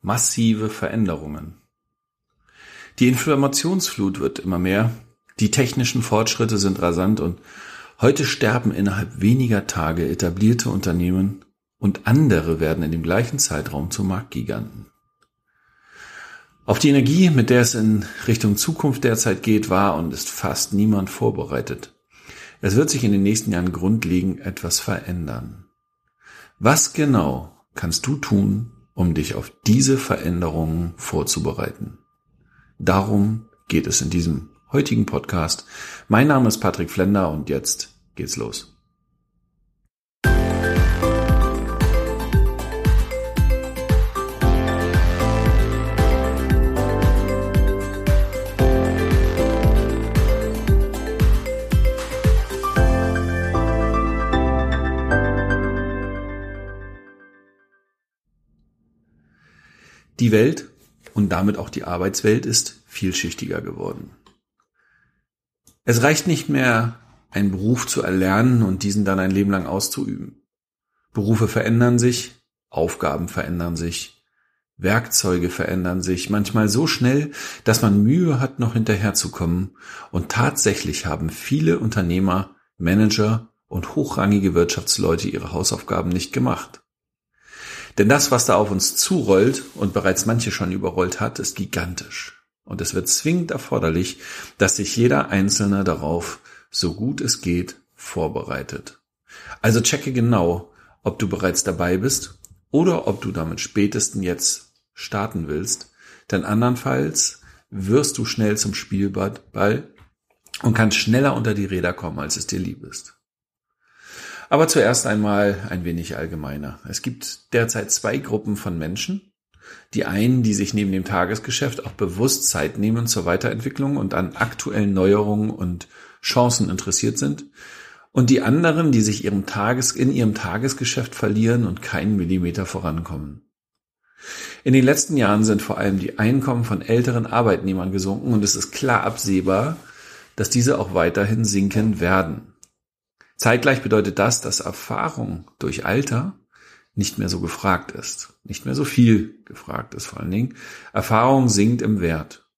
massive Veränderungen. Die Informationsflut wird immer mehr, die technischen Fortschritte sind rasant und heute sterben innerhalb weniger Tage etablierte Unternehmen und andere werden in dem gleichen Zeitraum zu Marktgiganten. Auf die Energie, mit der es in Richtung Zukunft derzeit geht, war und ist fast niemand vorbereitet. Es wird sich in den nächsten Jahren grundlegend etwas verändern. Was genau kannst du tun, um dich auf diese Veränderungen vorzubereiten? Darum geht es in diesem heutigen Podcast. Mein Name ist Patrick Flender und jetzt geht's los. Die Welt und damit auch die Arbeitswelt ist vielschichtiger geworden. Es reicht nicht mehr, einen Beruf zu erlernen und diesen dann ein Leben lang auszuüben. Berufe verändern sich, Aufgaben verändern sich, Werkzeuge verändern sich, manchmal so schnell, dass man Mühe hat, noch hinterherzukommen. Und tatsächlich haben viele Unternehmer, Manager und hochrangige Wirtschaftsleute ihre Hausaufgaben nicht gemacht. Denn das, was da auf uns zurollt und bereits manche schon überrollt hat, ist gigantisch. Und es wird zwingend erforderlich, dass sich jeder Einzelne darauf, so gut es geht, vorbereitet. Also checke genau, ob du bereits dabei bist oder ob du damit spätesten jetzt starten willst, denn andernfalls wirst du schnell zum Spielball und kannst schneller unter die Räder kommen, als es dir lieb ist. Aber zuerst einmal ein wenig allgemeiner. Es gibt derzeit zwei Gruppen von Menschen. Die einen, die sich neben dem Tagesgeschäft auch bewusst Zeit nehmen zur Weiterentwicklung und an aktuellen Neuerungen und Chancen interessiert sind. Und die anderen, die sich ihrem Tages, in ihrem Tagesgeschäft verlieren und keinen Millimeter vorankommen. In den letzten Jahren sind vor allem die Einkommen von älteren Arbeitnehmern gesunken und es ist klar absehbar, dass diese auch weiterhin sinken werden. Zeitgleich bedeutet das, dass Erfahrung durch Alter nicht mehr so gefragt ist, nicht mehr so viel gefragt ist vor allen Dingen. Erfahrung sinkt im Wert.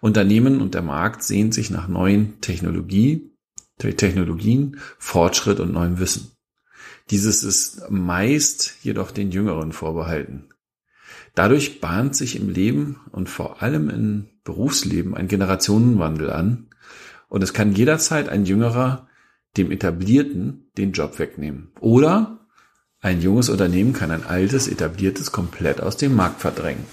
Unternehmen und der Markt sehnt sich nach neuen Technologie, Technologien, Fortschritt und neuem Wissen. Dieses ist meist jedoch den Jüngeren vorbehalten. Dadurch bahnt sich im Leben und vor allem im Berufsleben ein Generationenwandel an und es kann jederzeit ein Jüngerer dem Etablierten den Job wegnehmen. Oder ein junges Unternehmen kann ein altes, etabliertes komplett aus dem Markt verdrängen.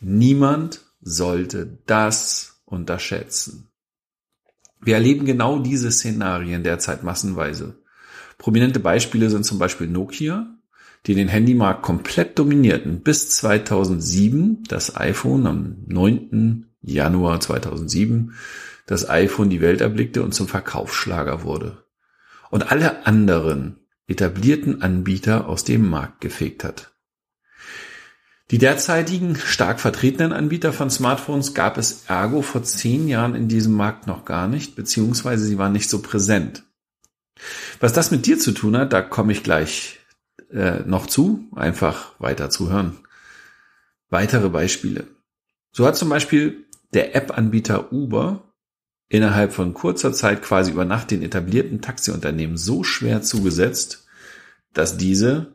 Niemand sollte das unterschätzen. Wir erleben genau diese Szenarien derzeit massenweise. Prominente Beispiele sind zum Beispiel Nokia, die den Handymarkt komplett dominierten, bis 2007 das iPhone am 9. Januar 2007 das iPhone die Welt erblickte und zum Verkaufsschlager wurde. Und alle anderen etablierten Anbieter aus dem Markt gefegt hat. Die derzeitigen stark vertretenen Anbieter von Smartphones gab es ergo vor zehn Jahren in diesem Markt noch gar nicht, beziehungsweise sie waren nicht so präsent. Was das mit dir zu tun hat, da komme ich gleich äh, noch zu, einfach weiter zu hören. Weitere Beispiele. So hat zum Beispiel der App-Anbieter Uber innerhalb von kurzer Zeit quasi über Nacht den etablierten Taxiunternehmen so schwer zugesetzt, dass diese,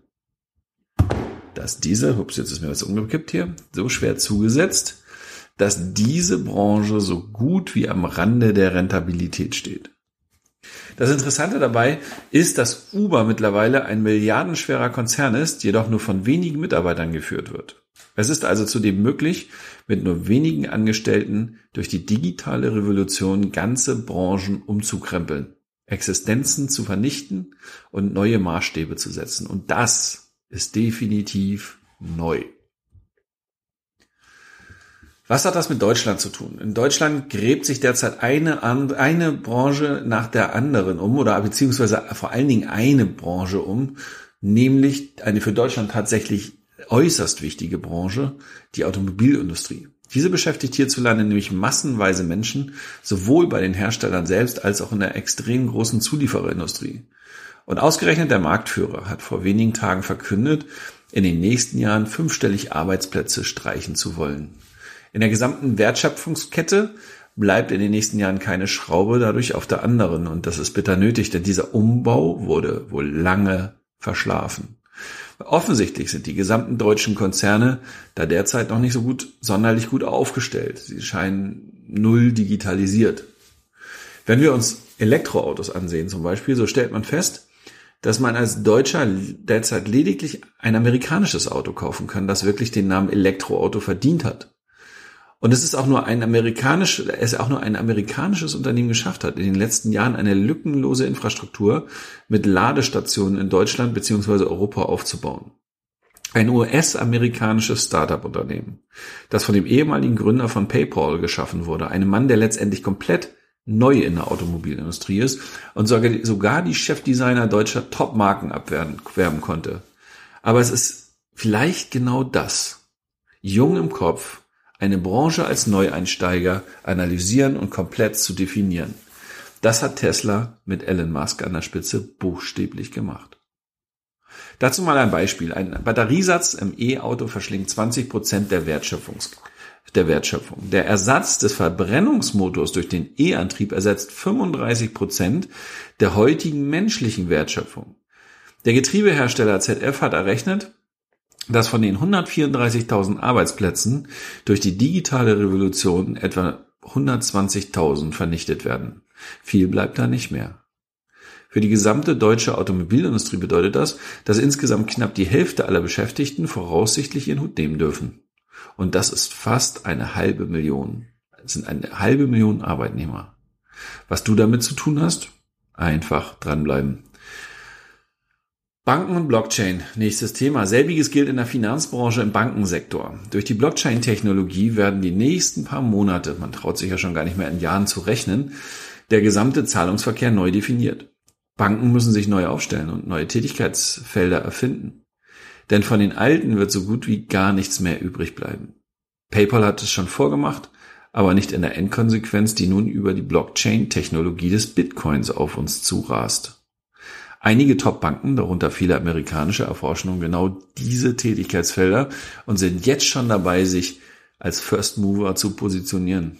dass diese, ups, jetzt ist mir was umgekippt hier, so schwer zugesetzt, dass diese Branche so gut wie am Rande der Rentabilität steht. Das Interessante dabei ist, dass Uber mittlerweile ein milliardenschwerer Konzern ist, jedoch nur von wenigen Mitarbeitern geführt wird. Es ist also zudem möglich, mit nur wenigen Angestellten durch die digitale Revolution ganze Branchen umzukrempeln, Existenzen zu vernichten und neue Maßstäbe zu setzen. Und das ist definitiv neu. Was hat das mit Deutschland zu tun? In Deutschland gräbt sich derzeit eine, eine Branche nach der anderen um oder beziehungsweise vor allen Dingen eine Branche um, nämlich eine für Deutschland tatsächlich äußerst wichtige Branche, die Automobilindustrie. Diese beschäftigt hierzulande nämlich massenweise Menschen, sowohl bei den Herstellern selbst als auch in der extrem großen Zuliefererindustrie. Und ausgerechnet der Marktführer hat vor wenigen Tagen verkündet, in den nächsten Jahren fünfstellig Arbeitsplätze streichen zu wollen. In der gesamten Wertschöpfungskette bleibt in den nächsten Jahren keine Schraube dadurch auf der anderen. Und das ist bitter nötig, denn dieser Umbau wurde wohl lange verschlafen. Offensichtlich sind die gesamten deutschen Konzerne da derzeit noch nicht so gut, sonderlich gut aufgestellt. Sie scheinen null digitalisiert. Wenn wir uns Elektroautos ansehen zum Beispiel, so stellt man fest, dass man als Deutscher derzeit lediglich ein amerikanisches Auto kaufen kann, das wirklich den Namen Elektroauto verdient hat. Und es ist auch nur ein amerikanisch, es auch nur ein amerikanisches Unternehmen geschafft hat, in den letzten Jahren eine lückenlose Infrastruktur mit Ladestationen in Deutschland beziehungsweise Europa aufzubauen. Ein US-amerikanisches Startup-Unternehmen, das von dem ehemaligen Gründer von PayPal geschaffen wurde, einem Mann, der letztendlich komplett neu in der Automobilindustrie ist und sogar die Chefdesigner deutscher Top-Marken abwerben konnte. Aber es ist vielleicht genau das. Jung im Kopf, eine Branche als Neueinsteiger analysieren und komplett zu definieren. Das hat Tesla mit Elon Musk an der Spitze buchstäblich gemacht. Dazu mal ein Beispiel. Ein Batteriesatz im E-Auto verschlingt 20 Prozent der, Wertschöpfungs der Wertschöpfung. Der Ersatz des Verbrennungsmotors durch den E-Antrieb ersetzt 35 Prozent der heutigen menschlichen Wertschöpfung. Der Getriebehersteller ZF hat errechnet, dass von den 134.000 Arbeitsplätzen durch die digitale Revolution etwa 120.000 vernichtet werden. Viel bleibt da nicht mehr. Für die gesamte deutsche Automobilindustrie bedeutet das, dass insgesamt knapp die Hälfte aller Beschäftigten voraussichtlich ihren Hut nehmen dürfen. Und das ist fast eine halbe Million. Das sind eine halbe Million Arbeitnehmer. Was du damit zu tun hast? Einfach dranbleiben. Banken und Blockchain, nächstes Thema. Selbiges gilt in der Finanzbranche im Bankensektor. Durch die Blockchain-Technologie werden die nächsten paar Monate, man traut sich ja schon gar nicht mehr in Jahren zu rechnen, der gesamte Zahlungsverkehr neu definiert. Banken müssen sich neu aufstellen und neue Tätigkeitsfelder erfinden. Denn von den alten wird so gut wie gar nichts mehr übrig bleiben. PayPal hat es schon vorgemacht, aber nicht in der Endkonsequenz, die nun über die Blockchain-Technologie des Bitcoins auf uns zurast. Einige Top-Banken, darunter viele amerikanische, erforschen genau diese Tätigkeitsfelder und sind jetzt schon dabei, sich als First Mover zu positionieren.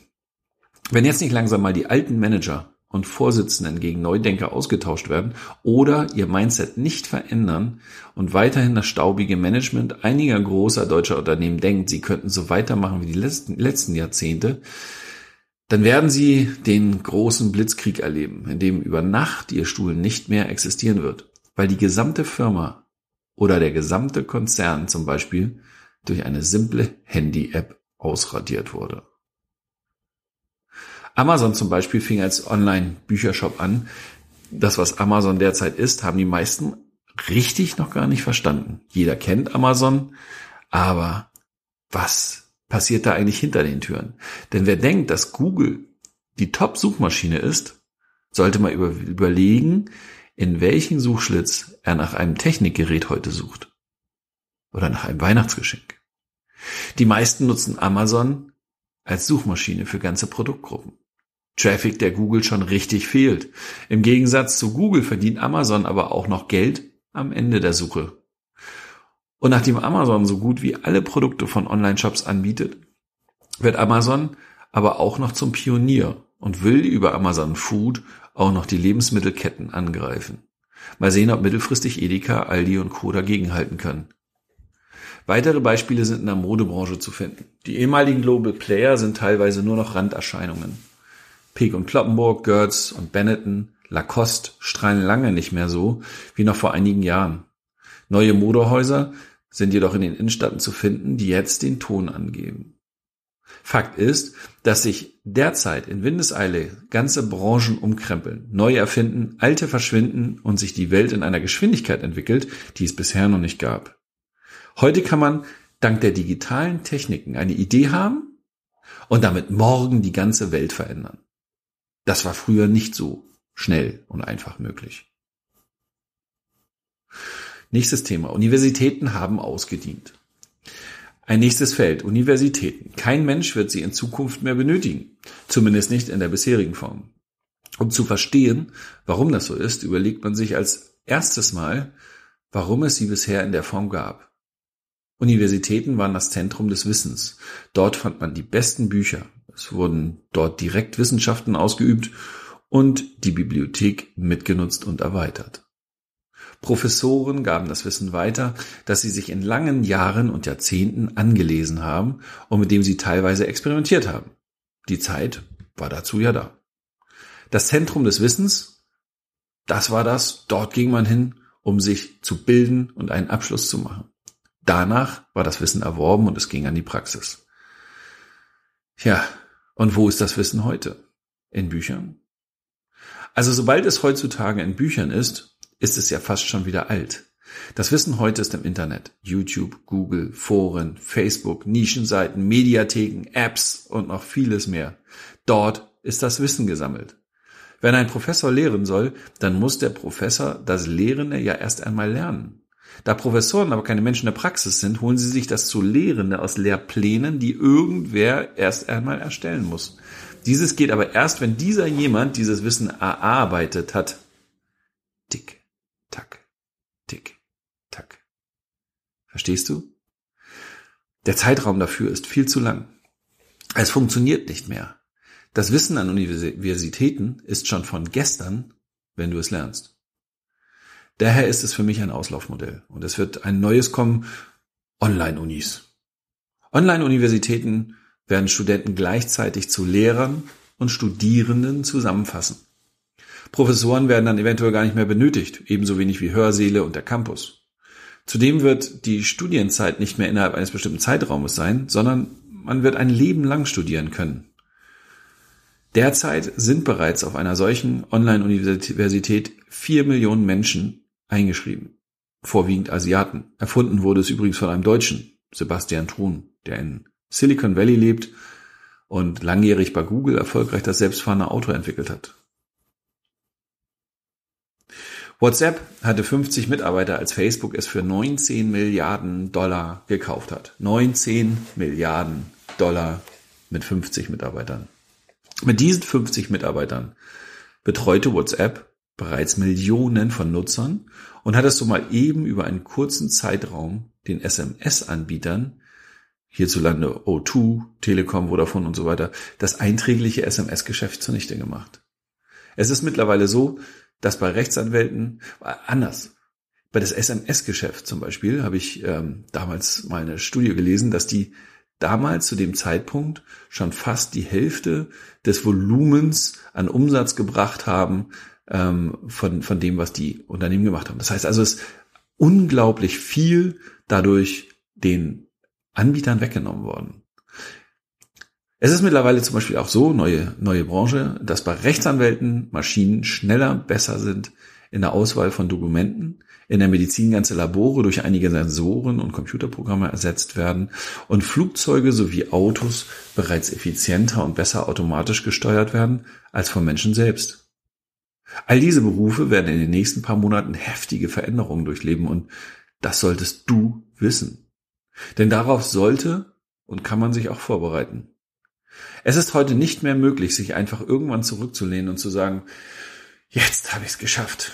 Wenn jetzt nicht langsam mal die alten Manager und Vorsitzenden gegen Neudenker ausgetauscht werden oder ihr Mindset nicht verändern und weiterhin das staubige Management einiger großer deutscher Unternehmen denkt, sie könnten so weitermachen wie die letzten, letzten Jahrzehnte, dann werden sie den großen Blitzkrieg erleben, in dem über Nacht ihr Stuhl nicht mehr existieren wird, weil die gesamte Firma oder der gesamte Konzern zum Beispiel durch eine simple Handy-App ausradiert wurde. Amazon zum Beispiel fing als Online-Büchershop an. Das, was Amazon derzeit ist, haben die meisten richtig noch gar nicht verstanden. Jeder kennt Amazon, aber was passiert da eigentlich hinter den Türen? Denn wer denkt, dass Google die Top-Suchmaschine ist, sollte mal über, überlegen, in welchen Suchschlitz er nach einem Technikgerät heute sucht. Oder nach einem Weihnachtsgeschenk. Die meisten nutzen Amazon als Suchmaschine für ganze Produktgruppen. Traffic, der Google schon richtig fehlt. Im Gegensatz zu Google verdient Amazon aber auch noch Geld am Ende der Suche. Und nachdem Amazon so gut wie alle Produkte von Online-Shops anbietet, wird Amazon aber auch noch zum Pionier und will über Amazon Food auch noch die Lebensmittelketten angreifen. Mal sehen, ob mittelfristig Edeka, Aldi und Co. dagegenhalten können. Weitere Beispiele sind in der Modebranche zu finden. Die ehemaligen Global Player sind teilweise nur noch Randerscheinungen. Peek und Kloppenburg, Gertz und Benetton, Lacoste strahlen lange nicht mehr so wie noch vor einigen Jahren. Neue Modehäuser sind jedoch in den Innenstädten zu finden, die jetzt den Ton angeben. Fakt ist, dass sich derzeit in Windeseile ganze Branchen umkrempeln, neu erfinden, alte verschwinden und sich die Welt in einer Geschwindigkeit entwickelt, die es bisher noch nicht gab. Heute kann man dank der digitalen Techniken eine Idee haben und damit morgen die ganze Welt verändern. Das war früher nicht so schnell und einfach möglich. Nächstes Thema. Universitäten haben ausgedient. Ein nächstes Feld. Universitäten. Kein Mensch wird sie in Zukunft mehr benötigen. Zumindest nicht in der bisherigen Form. Um zu verstehen, warum das so ist, überlegt man sich als erstes Mal, warum es sie bisher in der Form gab. Universitäten waren das Zentrum des Wissens. Dort fand man die besten Bücher. Es wurden dort direkt Wissenschaften ausgeübt und die Bibliothek mitgenutzt und erweitert. Professoren gaben das Wissen weiter, das sie sich in langen Jahren und Jahrzehnten angelesen haben und mit dem sie teilweise experimentiert haben. Die Zeit war dazu ja da. Das Zentrum des Wissens, das war das, dort ging man hin, um sich zu bilden und einen Abschluss zu machen. Danach war das Wissen erworben und es ging an die Praxis. Ja, und wo ist das Wissen heute? In Büchern? Also sobald es heutzutage in Büchern ist, ist es ja fast schon wieder alt. Das Wissen heute ist im Internet. YouTube, Google, Foren, Facebook, Nischenseiten, Mediatheken, Apps und noch vieles mehr. Dort ist das Wissen gesammelt. Wenn ein Professor lehren soll, dann muss der Professor das Lehrende ja erst einmal lernen. Da Professoren aber keine Menschen der Praxis sind, holen sie sich das zu Lehrende aus Lehrplänen, die irgendwer erst einmal erstellen muss. Dieses geht aber erst, wenn dieser jemand dieses Wissen erarbeitet hat. Tick, tack. Verstehst du? Der Zeitraum dafür ist viel zu lang. Es funktioniert nicht mehr. Das Wissen an Universitäten ist schon von gestern, wenn du es lernst. Daher ist es für mich ein Auslaufmodell. Und es wird ein neues kommen, Online-Unis. Online-Universitäten werden Studenten gleichzeitig zu Lehrern und Studierenden zusammenfassen. Professoren werden dann eventuell gar nicht mehr benötigt, ebenso wenig wie Hörsäle und der Campus. Zudem wird die Studienzeit nicht mehr innerhalb eines bestimmten Zeitraumes sein, sondern man wird ein Leben lang studieren können. Derzeit sind bereits auf einer solchen Online-Universität vier Millionen Menschen eingeschrieben. Vorwiegend Asiaten. Erfunden wurde es übrigens von einem Deutschen, Sebastian Thun, der in Silicon Valley lebt und langjährig bei Google erfolgreich das selbstfahrende Auto entwickelt hat. WhatsApp hatte 50 Mitarbeiter, als Facebook es für 19 Milliarden Dollar gekauft hat. 19 Milliarden Dollar mit 50 Mitarbeitern. Mit diesen 50 Mitarbeitern betreute WhatsApp bereits Millionen von Nutzern und hat es so mal eben über einen kurzen Zeitraum den SMS-Anbietern, hierzulande O2, Telekom, Vodafone und so weiter, das einträgliche SMS-Geschäft zunichte gemacht. Es ist mittlerweile so, dass bei Rechtsanwälten äh, anders. Bei das SMS-Geschäft zum Beispiel habe ich ähm, damals mal eine Studie gelesen, dass die damals zu dem Zeitpunkt schon fast die Hälfte des Volumens an Umsatz gebracht haben ähm, von, von dem, was die Unternehmen gemacht haben. Das heißt also, es ist unglaublich viel dadurch den Anbietern weggenommen worden. Es ist mittlerweile zum Beispiel auch so, neue, neue Branche, dass bei Rechtsanwälten Maschinen schneller, besser sind in der Auswahl von Dokumenten, in der Medizin ganze Labore durch einige Sensoren und Computerprogramme ersetzt werden und Flugzeuge sowie Autos bereits effizienter und besser automatisch gesteuert werden als von Menschen selbst. All diese Berufe werden in den nächsten paar Monaten heftige Veränderungen durchleben und das solltest du wissen. Denn darauf sollte und kann man sich auch vorbereiten. Es ist heute nicht mehr möglich, sich einfach irgendwann zurückzulehnen und zu sagen, jetzt habe ich es geschafft.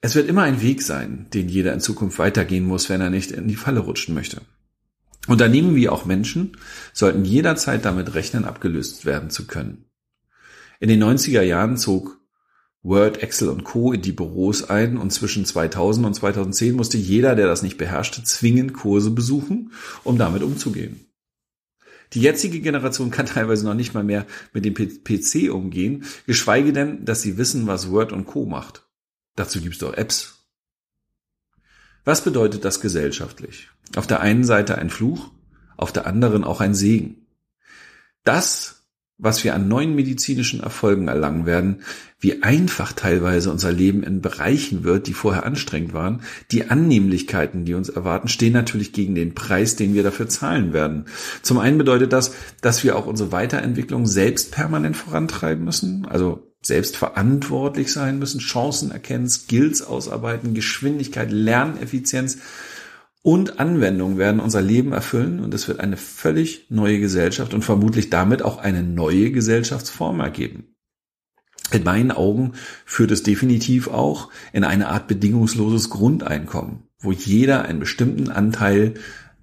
Es wird immer ein Weg sein, den jeder in Zukunft weitergehen muss, wenn er nicht in die Falle rutschen möchte. Unternehmen wie auch Menschen sollten jederzeit damit rechnen, abgelöst werden zu können. In den 90er Jahren zog Word, Excel und Co. in die Büros ein und zwischen 2000 und 2010 musste jeder, der das nicht beherrschte, zwingend Kurse besuchen, um damit umzugehen. Die jetzige Generation kann teilweise noch nicht mal mehr mit dem PC umgehen, geschweige denn, dass sie wissen, was Word und Co. macht. Dazu gibt's doch Apps. Was bedeutet das gesellschaftlich? Auf der einen Seite ein Fluch, auf der anderen auch ein Segen. Das was wir an neuen medizinischen Erfolgen erlangen werden, wie einfach teilweise unser Leben in Bereichen wird, die vorher anstrengend waren. Die Annehmlichkeiten, die uns erwarten, stehen natürlich gegen den Preis, den wir dafür zahlen werden. Zum einen bedeutet das, dass wir auch unsere Weiterentwicklung selbst permanent vorantreiben müssen, also selbst verantwortlich sein müssen, Chancen erkennen, Skills ausarbeiten, Geschwindigkeit, Lerneffizienz und Anwendung werden unser Leben erfüllen und es wird eine völlig neue Gesellschaft und vermutlich damit auch eine neue Gesellschaftsform ergeben. In meinen Augen führt es definitiv auch in eine Art bedingungsloses Grundeinkommen. wo jeder einen bestimmten Anteil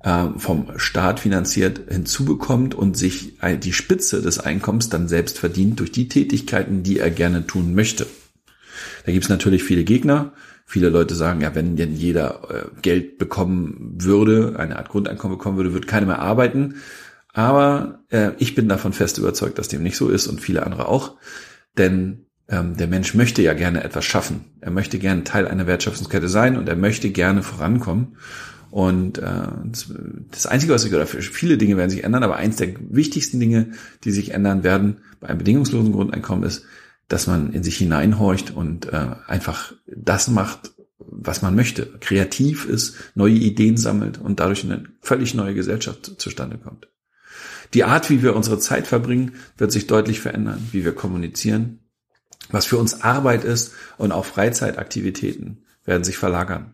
äh, vom Staat finanziert hinzubekommt und sich die Spitze des Einkommens dann selbst verdient durch die Tätigkeiten, die er gerne tun möchte. Da gibt es natürlich viele Gegner. Viele Leute sagen, ja, wenn denn jeder äh, Geld bekommen würde, eine Art Grundeinkommen bekommen würde, würde keiner mehr arbeiten. Aber äh, ich bin davon fest überzeugt, dass dem nicht so ist und viele andere auch. Denn ähm, der Mensch möchte ja gerne etwas schaffen. Er möchte gerne Teil einer Wertschöpfungskette sein und er möchte gerne vorankommen. Und äh, das Einzige, was sich, oder viele Dinge werden sich ändern, aber eins der wichtigsten Dinge, die sich ändern werden bei einem bedingungslosen Grundeinkommen ist, dass man in sich hineinhorcht und äh, einfach das macht, was man möchte, kreativ ist, neue Ideen sammelt und dadurch eine völlig neue Gesellschaft zustande kommt. Die Art, wie wir unsere Zeit verbringen, wird sich deutlich verändern, wie wir kommunizieren, was für uns Arbeit ist und auch Freizeitaktivitäten werden sich verlagern.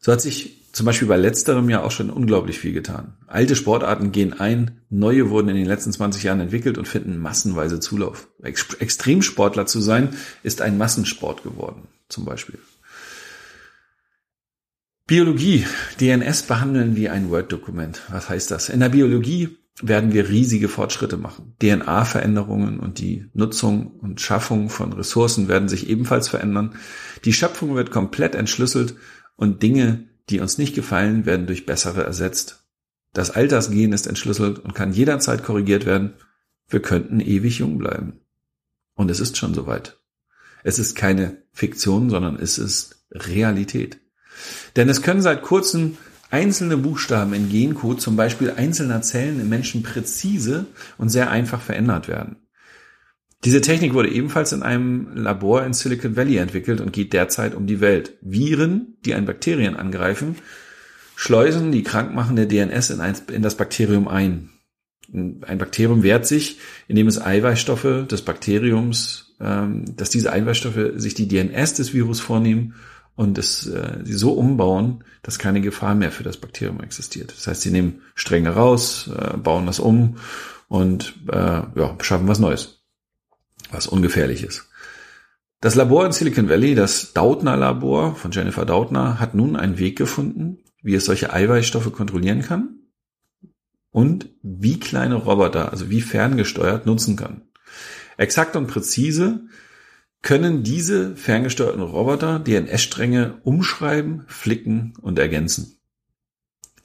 So hat sich zum Beispiel bei letzterem ja auch schon unglaublich viel getan. Alte Sportarten gehen ein, neue wurden in den letzten 20 Jahren entwickelt und finden massenweise Zulauf. Extremsportler zu sein, ist ein Massensport geworden, zum Beispiel. Biologie, DNS behandeln wie ein Word-Dokument. Was heißt das? In der Biologie werden wir riesige Fortschritte machen. DNA-Veränderungen und die Nutzung und Schaffung von Ressourcen werden sich ebenfalls verändern. Die Schöpfung wird komplett entschlüsselt und Dinge, die uns nicht gefallen, werden durch bessere ersetzt. Das Altersgen ist entschlüsselt und kann jederzeit korrigiert werden. Wir könnten ewig jung bleiben. Und es ist schon soweit. Es ist keine Fiktion, sondern es ist Realität. Denn es können seit kurzem einzelne Buchstaben in Gencode, zum Beispiel einzelner Zellen im Menschen präzise und sehr einfach verändert werden. Diese Technik wurde ebenfalls in einem Labor in Silicon Valley entwickelt und geht derzeit um die Welt. Viren, die ein Bakterien angreifen, schleusen die krankmachende DNS in, ein, in das Bakterium ein. Ein Bakterium wehrt sich, indem es Eiweißstoffe des Bakteriums, ähm, dass diese Eiweißstoffe sich die DNS des Virus vornehmen und es äh, sie so umbauen, dass keine Gefahr mehr für das Bakterium existiert. Das heißt, sie nehmen Stränge raus, äh, bauen das um und äh, ja, schaffen was Neues, was ungefährlich ist. Das Labor in Silicon Valley, das Dautner Labor von Jennifer Dautner, hat nun einen Weg gefunden, wie es solche Eiweißstoffe kontrollieren kann und wie kleine Roboter, also wie ferngesteuert nutzen kann. Exakt und präzise können diese ferngesteuerten Roboter DNS-Stränge umschreiben, flicken und ergänzen.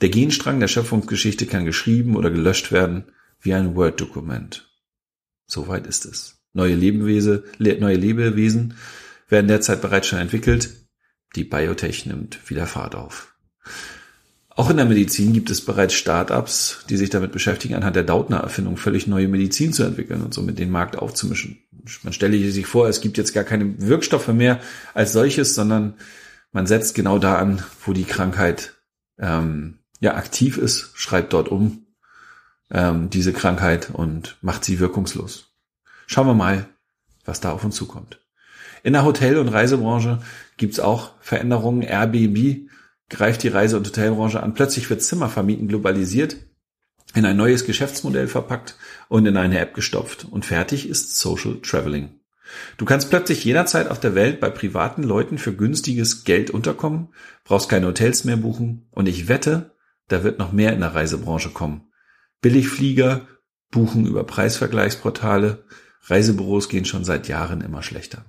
Der Genstrang der Schöpfungsgeschichte kann geschrieben oder gelöscht werden wie ein Word-Dokument. Soweit ist es. Neue Lebewesen, neue Lebewesen werden derzeit bereits schon entwickelt. Die Biotech nimmt wieder Fahrt auf. Auch in der Medizin gibt es bereits Startups, die sich damit beschäftigen, anhand der Dautner-Erfindung völlig neue Medizin zu entwickeln und somit den Markt aufzumischen. Man stelle sich vor, es gibt jetzt gar keine Wirkstoffe mehr als solches, sondern man setzt genau da an, wo die Krankheit ähm, ja aktiv ist, schreibt dort um ähm, diese Krankheit und macht sie wirkungslos. Schauen wir mal, was da auf uns zukommt. In der Hotel- und Reisebranche gibt's auch Veränderungen. Airbnb greift die Reise- und Hotelbranche an. Plötzlich wird Zimmervermieten globalisiert, in ein neues Geschäftsmodell verpackt und in eine App gestopft. Und fertig ist Social Traveling. Du kannst plötzlich jederzeit auf der Welt bei privaten Leuten für günstiges Geld unterkommen, brauchst keine Hotels mehr buchen und ich wette, da wird noch mehr in der Reisebranche kommen. Billigflieger buchen über Preisvergleichsportale, Reisebüros gehen schon seit Jahren immer schlechter.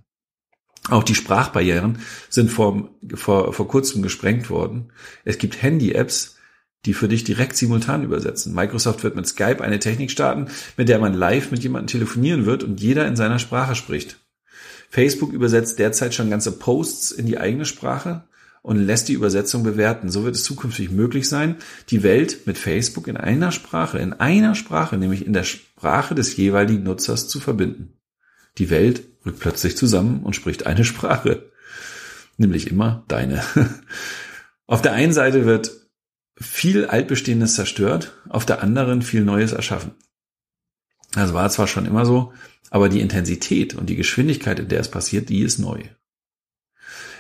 Auch die Sprachbarrieren sind vor, vor, vor kurzem gesprengt worden. Es gibt Handy-Apps, die für dich direkt simultan übersetzen. Microsoft wird mit Skype eine Technik starten, mit der man live mit jemandem telefonieren wird und jeder in seiner Sprache spricht. Facebook übersetzt derzeit schon ganze Posts in die eigene Sprache und lässt die Übersetzung bewerten. So wird es zukünftig möglich sein, die Welt mit Facebook in einer Sprache, in einer Sprache, nämlich in der Sprache des jeweiligen Nutzers zu verbinden. Die Welt rückt plötzlich zusammen und spricht eine Sprache. Nämlich immer deine. Auf der einen Seite wird viel Altbestehendes zerstört, auf der anderen viel Neues erschaffen. Das war zwar schon immer so, aber die Intensität und die Geschwindigkeit, in der es passiert, die ist neu.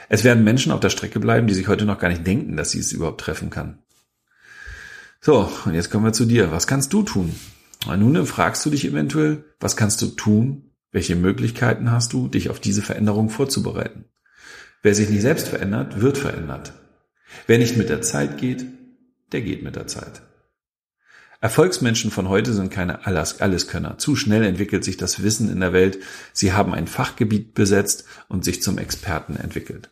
Es werden Menschen auf der Strecke bleiben, die sich heute noch gar nicht denken, dass sie es überhaupt treffen kann. So, und jetzt kommen wir zu dir. Was kannst du tun? Und nun fragst du dich eventuell, was kannst du tun, welche Möglichkeiten hast du, dich auf diese Veränderung vorzubereiten? Wer sich nicht selbst verändert, wird verändert. Wer nicht mit der Zeit geht, der geht mit der Zeit. Erfolgsmenschen von heute sind keine Alleskönner. Zu schnell entwickelt sich das Wissen in der Welt. Sie haben ein Fachgebiet besetzt und sich zum Experten entwickelt.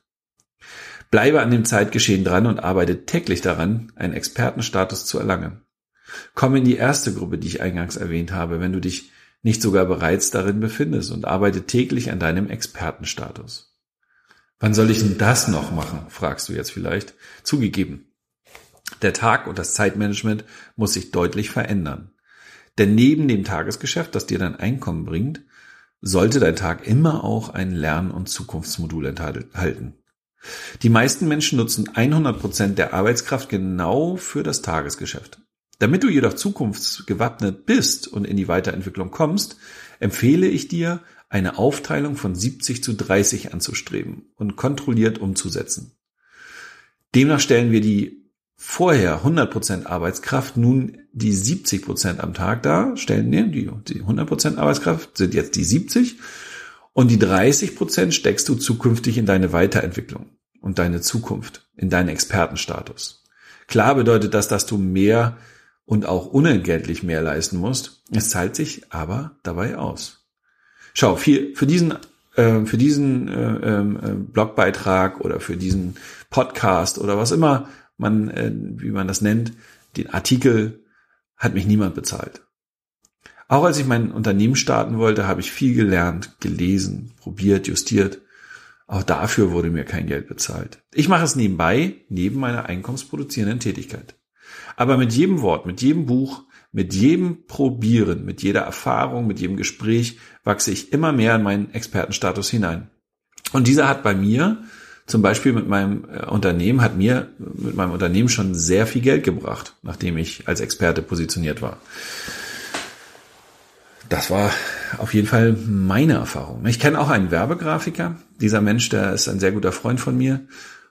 Bleibe an dem Zeitgeschehen dran und arbeite täglich daran, einen Expertenstatus zu erlangen. Komm in die erste Gruppe, die ich eingangs erwähnt habe, wenn du dich nicht sogar bereits darin befindest und arbeite täglich an deinem Expertenstatus. Wann soll ich denn das noch machen, fragst du jetzt vielleicht. Zugegeben, der Tag und das Zeitmanagement muss sich deutlich verändern. Denn neben dem Tagesgeschäft, das dir dein Einkommen bringt, sollte dein Tag immer auch ein Lern- und Zukunftsmodul enthalten. Die meisten Menschen nutzen 100 Prozent der Arbeitskraft genau für das Tagesgeschäft. Damit du jedoch zukunftsgewappnet bist und in die Weiterentwicklung kommst, empfehle ich dir, eine Aufteilung von 70 zu 30 anzustreben und kontrolliert umzusetzen. Demnach stellen wir die vorher 100% Arbeitskraft nun die 70% am Tag dar, stellen wir die, die 100% Arbeitskraft sind jetzt die 70 und die 30% steckst du zukünftig in deine Weiterentwicklung und deine Zukunft, in deinen Expertenstatus. Klar bedeutet das, dass du mehr und auch unentgeltlich mehr leisten musst. Es zahlt sich aber dabei aus. Schau, für, für diesen äh, für diesen äh, ähm, äh, Blogbeitrag oder für diesen Podcast oder was immer man, äh, wie man das nennt, den Artikel hat mich niemand bezahlt. Auch als ich mein Unternehmen starten wollte, habe ich viel gelernt, gelesen, probiert, justiert. Auch dafür wurde mir kein Geld bezahlt. Ich mache es nebenbei, neben meiner einkommensproduzierenden Tätigkeit. Aber mit jedem Wort, mit jedem Buch, mit jedem Probieren, mit jeder Erfahrung, mit jedem Gespräch wachse ich immer mehr in meinen Expertenstatus hinein. Und dieser hat bei mir, zum Beispiel mit meinem äh, Unternehmen, hat mir mit meinem Unternehmen schon sehr viel Geld gebracht, nachdem ich als Experte positioniert war. Das war auf jeden Fall meine Erfahrung. Ich kenne auch einen Werbegrafiker. Dieser Mensch, der ist ein sehr guter Freund von mir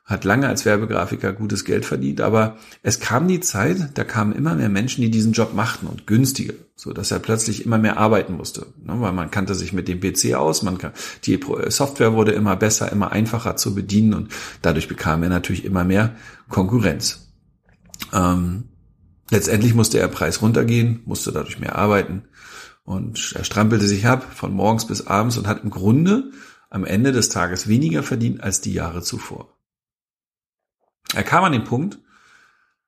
hat lange als Werbegrafiker gutes Geld verdient, aber es kam die Zeit, da kamen immer mehr Menschen, die diesen Job machten und günstiger, so dass er plötzlich immer mehr arbeiten musste, ne, weil man kannte sich mit dem PC aus, man kann, die Software wurde immer besser, immer einfacher zu bedienen und dadurch bekam er natürlich immer mehr Konkurrenz. Ähm, letztendlich musste er Preis runtergehen, musste dadurch mehr arbeiten und er strampelte sich ab von morgens bis abends und hat im Grunde am Ende des Tages weniger verdient als die Jahre zuvor. Er kam an den Punkt,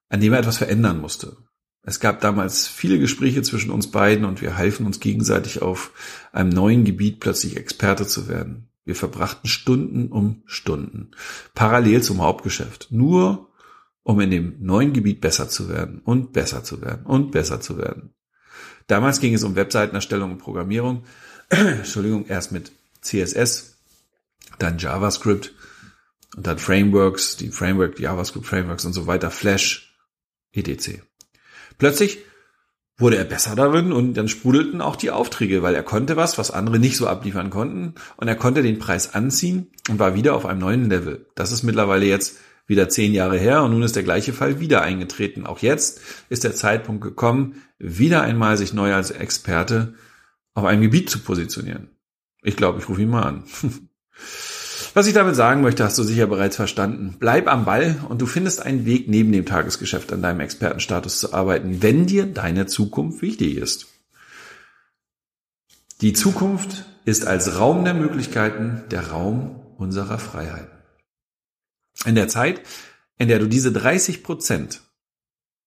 an dem er etwas verändern musste. Es gab damals viele Gespräche zwischen uns beiden und wir halfen uns gegenseitig auf einem neuen Gebiet plötzlich Experte zu werden. Wir verbrachten Stunden um Stunden, parallel zum Hauptgeschäft, nur um in dem neuen Gebiet besser zu werden und besser zu werden und besser zu werden. Damals ging es um Webseitenerstellung und Programmierung, Entschuldigung, erst mit CSS, dann JavaScript und dann Frameworks, die Framework, JavaScript Frameworks und so weiter, Flash, etc. Plötzlich wurde er besser darin und dann sprudelten auch die Aufträge, weil er konnte was, was andere nicht so abliefern konnten und er konnte den Preis anziehen und war wieder auf einem neuen Level. Das ist mittlerweile jetzt wieder zehn Jahre her und nun ist der gleiche Fall wieder eingetreten. Auch jetzt ist der Zeitpunkt gekommen, wieder einmal sich neu als Experte auf einem Gebiet zu positionieren. Ich glaube, ich rufe ihn mal an. Was ich damit sagen möchte, hast du sicher bereits verstanden. Bleib am Ball und du findest einen Weg neben dem Tagesgeschäft an deinem Expertenstatus zu arbeiten, wenn dir deine Zukunft wichtig ist. Die Zukunft ist als Raum der Möglichkeiten der Raum unserer Freiheit. In der Zeit, in der du diese 30 Prozent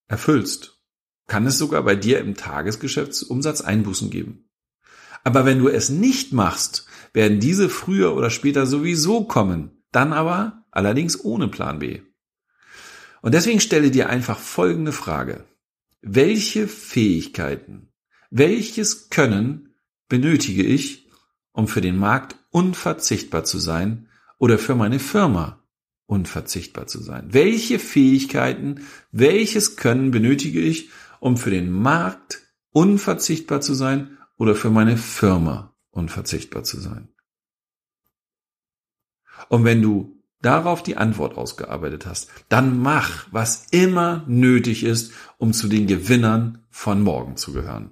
erfüllst, kann es sogar bei dir im Tagesgeschäftsumsatz Einbußen geben. Aber wenn du es nicht machst, werden diese früher oder später sowieso kommen, dann aber allerdings ohne Plan B. Und deswegen stelle dir einfach folgende Frage. Welche Fähigkeiten, welches Können benötige ich, um für den Markt unverzichtbar zu sein oder für meine Firma unverzichtbar zu sein? Welche Fähigkeiten, welches Können benötige ich, um für den Markt unverzichtbar zu sein oder für meine Firma unverzichtbar zu sein. Und wenn du darauf die Antwort ausgearbeitet hast, dann mach, was immer nötig ist, um zu den Gewinnern von morgen zu gehören.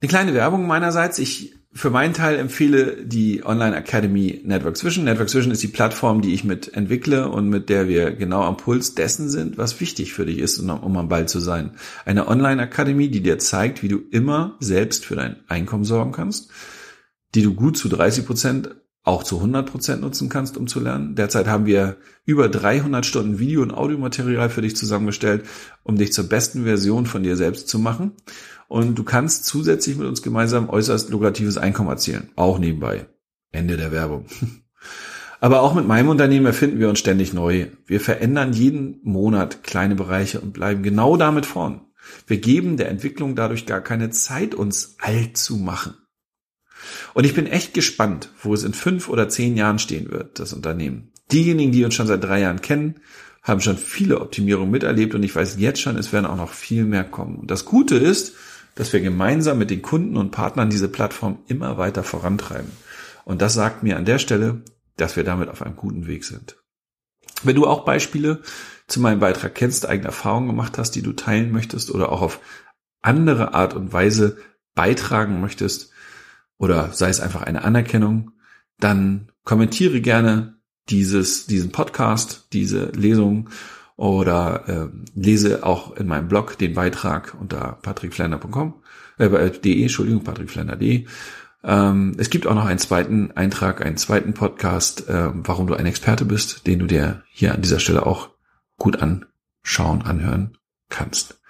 Eine kleine Werbung meinerseits. Ich für meinen Teil empfehle die Online Academy Network Vision. Network Vision ist die Plattform, die ich mit entwickle und mit der wir genau am Puls dessen sind, was wichtig für dich ist, um am Ball zu sein. Eine Online Academy, die dir zeigt, wie du immer selbst für dein Einkommen sorgen kannst, die du gut zu 30 Prozent auch zu 100 Prozent nutzen kannst, um zu lernen. Derzeit haben wir über 300 Stunden Video- und Audiomaterial für dich zusammengestellt, um dich zur besten Version von dir selbst zu machen. Und du kannst zusätzlich mit uns gemeinsam äußerst lukratives Einkommen erzielen. Auch nebenbei. Ende der Werbung. Aber auch mit meinem Unternehmen erfinden wir uns ständig neu. Wir verändern jeden Monat kleine Bereiche und bleiben genau damit vorn. Wir geben der Entwicklung dadurch gar keine Zeit, uns alt zu machen. Und ich bin echt gespannt, wo es in fünf oder zehn Jahren stehen wird, das Unternehmen. Diejenigen, die uns schon seit drei Jahren kennen, haben schon viele Optimierungen miterlebt und ich weiß jetzt schon, es werden auch noch viel mehr kommen. Und das Gute ist, dass wir gemeinsam mit den Kunden und Partnern diese Plattform immer weiter vorantreiben. Und das sagt mir an der Stelle, dass wir damit auf einem guten Weg sind. Wenn du auch Beispiele zu meinem Beitrag kennst, eigene Erfahrungen gemacht hast, die du teilen möchtest oder auch auf andere Art und Weise beitragen möchtest oder sei es einfach eine Anerkennung, dann kommentiere gerne dieses, diesen Podcast, diese Lesung oder äh, lese auch in meinem Blog den Beitrag unter patrickflander.com, äh, de, Entschuldigung, patrickflander.de. Ähm, es gibt auch noch einen zweiten Eintrag, einen zweiten Podcast, äh, warum du ein Experte bist, den du dir hier an dieser Stelle auch gut anschauen, anhören kannst.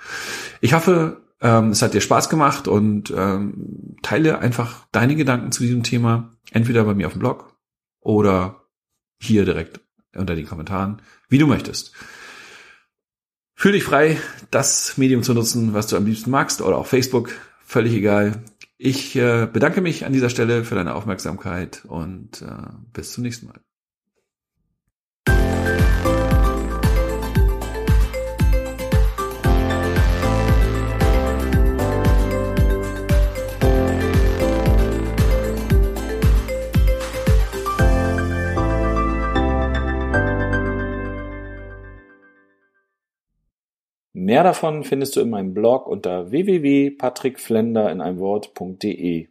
Ich hoffe, ähm, es hat dir Spaß gemacht und ähm, teile einfach deine Gedanken zu diesem Thema entweder bei mir auf dem Blog oder hier direkt unter den Kommentaren, wie du möchtest. Fühl dich frei, das Medium zu nutzen, was du am liebsten magst oder auch Facebook, völlig egal. Ich äh, bedanke mich an dieser Stelle für deine Aufmerksamkeit und äh, bis zum nächsten Mal. Mehr davon findest du in meinem Blog unter www.patrickflender in einem Wort.de.